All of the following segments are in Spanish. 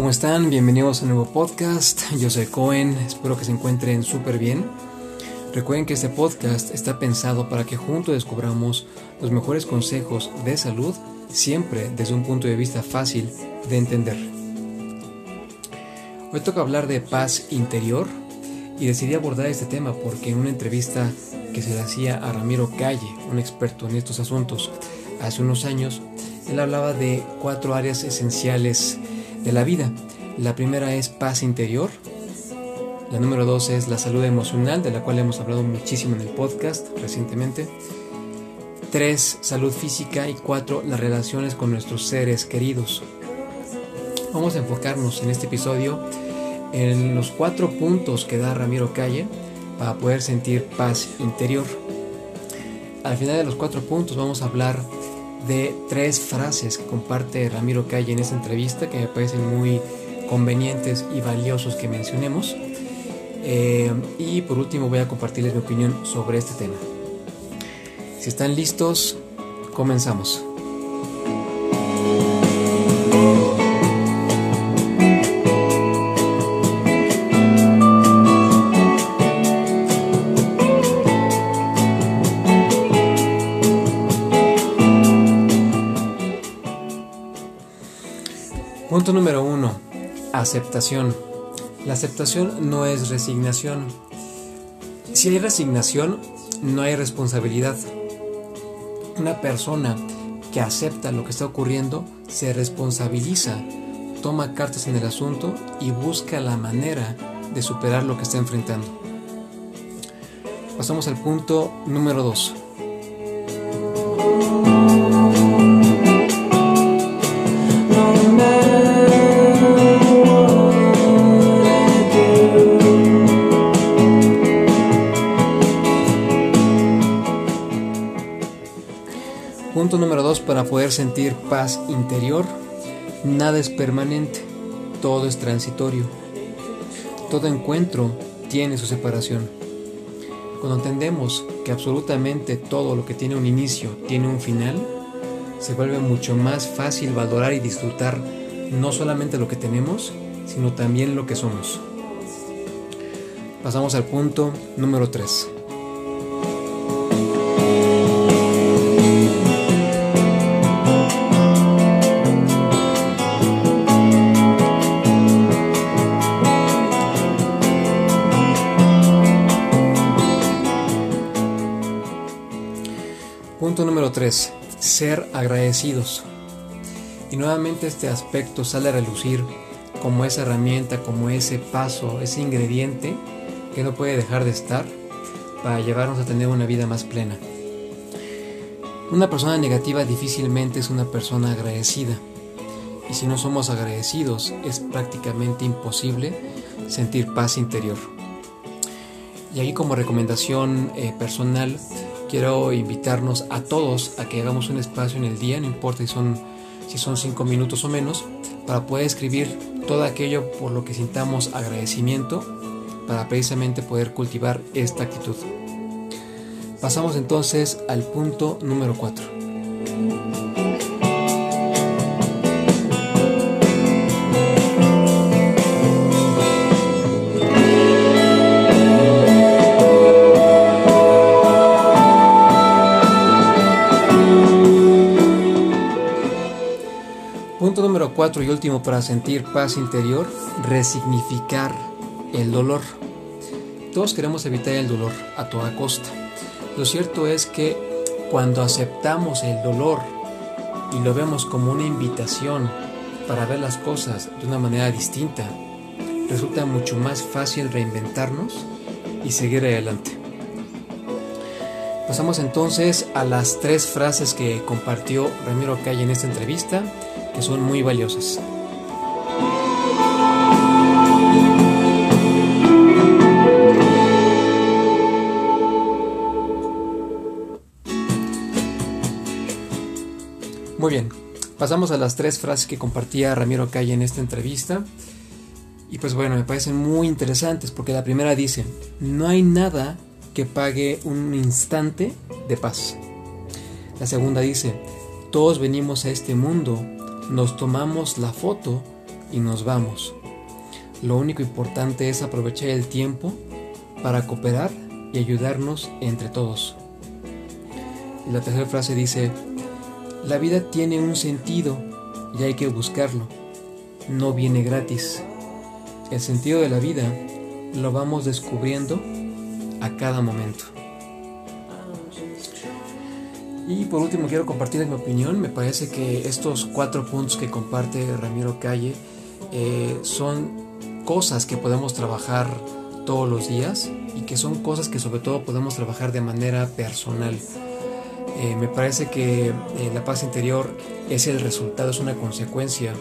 están? Bienvenidos a un nuevo podcast. Yo soy Cohen, espero que se encuentren súper bien. Recuerden que este podcast está pensado para que juntos descubramos los mejores consejos de salud, siempre desde un punto de vista fácil de entender. Hoy toca hablar de paz interior y decidí abordar este tema porque en una entrevista que se le hacía a Ramiro Calle, un experto en estos asuntos, hace unos años, él hablaba de cuatro áreas esenciales de la vida. La primera es paz interior. La número dos es la salud emocional, de la cual hemos hablado muchísimo en el podcast recientemente. Tres, salud física. Y cuatro, las relaciones con nuestros seres queridos. Vamos a enfocarnos en este episodio en los cuatro puntos que da Ramiro Calle para poder sentir paz interior. Al final de los cuatro puntos vamos a hablar de tres frases que comparte Ramiro Calle en esta entrevista que me parecen muy convenientes y valiosos que mencionemos. Eh, y por último voy a compartirles mi opinión sobre este tema. Si están listos, comenzamos. Punto número uno. Aceptación. La aceptación no es resignación. Si hay resignación, no hay responsabilidad. Una persona que acepta lo que está ocurriendo se responsabiliza, toma cartas en el asunto y busca la manera de superar lo que está enfrentando. Pasamos al punto número dos. Punto número dos para poder sentir paz interior. Nada es permanente, todo es transitorio. Todo encuentro tiene su separación. Cuando entendemos que absolutamente todo lo que tiene un inicio tiene un final, se vuelve mucho más fácil valorar y disfrutar no solamente lo que tenemos, sino también lo que somos. Pasamos al punto número 3. Punto número 3. Ser agradecidos. Y nuevamente este aspecto sale a relucir como esa herramienta, como ese paso, ese ingrediente que no puede dejar de estar para llevarnos a tener una vida más plena. Una persona negativa difícilmente es una persona agradecida. Y si no somos agradecidos es prácticamente imposible sentir paz interior. Y aquí como recomendación eh, personal, quiero invitarnos a todos a que hagamos un espacio en el día, no importa si son, si son cinco minutos o menos, para poder escribir todo aquello por lo que sintamos agradecimiento, para precisamente poder cultivar esta actitud. Pasamos entonces al punto número 4. 4 y último para sentir paz interior, resignificar el dolor. Todos queremos evitar el dolor a toda costa. Lo cierto es que cuando aceptamos el dolor y lo vemos como una invitación para ver las cosas de una manera distinta, resulta mucho más fácil reinventarnos y seguir adelante. Pasamos entonces a las tres frases que compartió Ramiro Calle en esta entrevista que son muy valiosas. Muy bien, pasamos a las tres frases que compartía Ramiro Calle en esta entrevista. Y pues bueno, me parecen muy interesantes porque la primera dice, no hay nada que pague un instante de paz. La segunda dice, todos venimos a este mundo nos tomamos la foto y nos vamos. Lo único importante es aprovechar el tiempo para cooperar y ayudarnos entre todos. La tercera frase dice, la vida tiene un sentido y hay que buscarlo. No viene gratis. El sentido de la vida lo vamos descubriendo a cada momento. Y por último quiero compartir mi opinión. Me parece que estos cuatro puntos que comparte Ramiro Calle eh, son cosas que podemos trabajar todos los días y que son cosas que sobre todo podemos trabajar de manera personal. Eh, me parece que eh, la paz interior es el resultado, es una consecuencia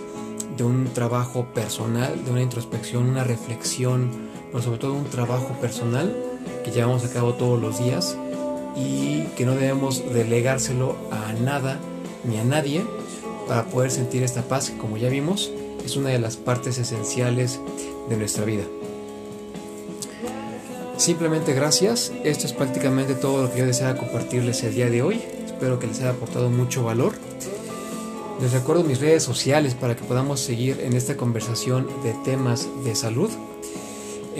de un trabajo personal, de una introspección, una reflexión, pero sobre todo un trabajo personal que llevamos a cabo todos los días y que no debemos delegárselo a nada ni a nadie para poder sentir esta paz que como ya vimos es una de las partes esenciales de nuestra vida. Simplemente gracias, esto es prácticamente todo lo que yo deseaba compartirles el día de hoy, espero que les haya aportado mucho valor. Les recuerdo mis redes sociales para que podamos seguir en esta conversación de temas de salud.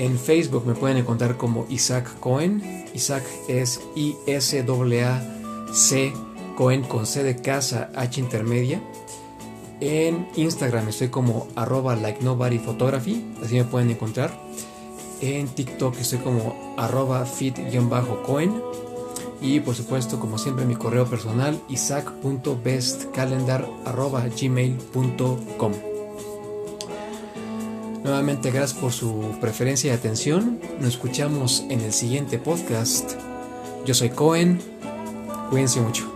En Facebook me pueden encontrar como Isaac Cohen. Isaac es I-S-A-C Cohen con C de casa H intermedia. En Instagram estoy como arroba like nobody photography, así me pueden encontrar. En TikTok estoy como arroba fit-cohen. Y por supuesto, como siempre, mi correo personal isaac.bestcalendar arroba gmail.com. Nuevamente gracias por su preferencia y atención. Nos escuchamos en el siguiente podcast. Yo soy Cohen. Cuídense mucho.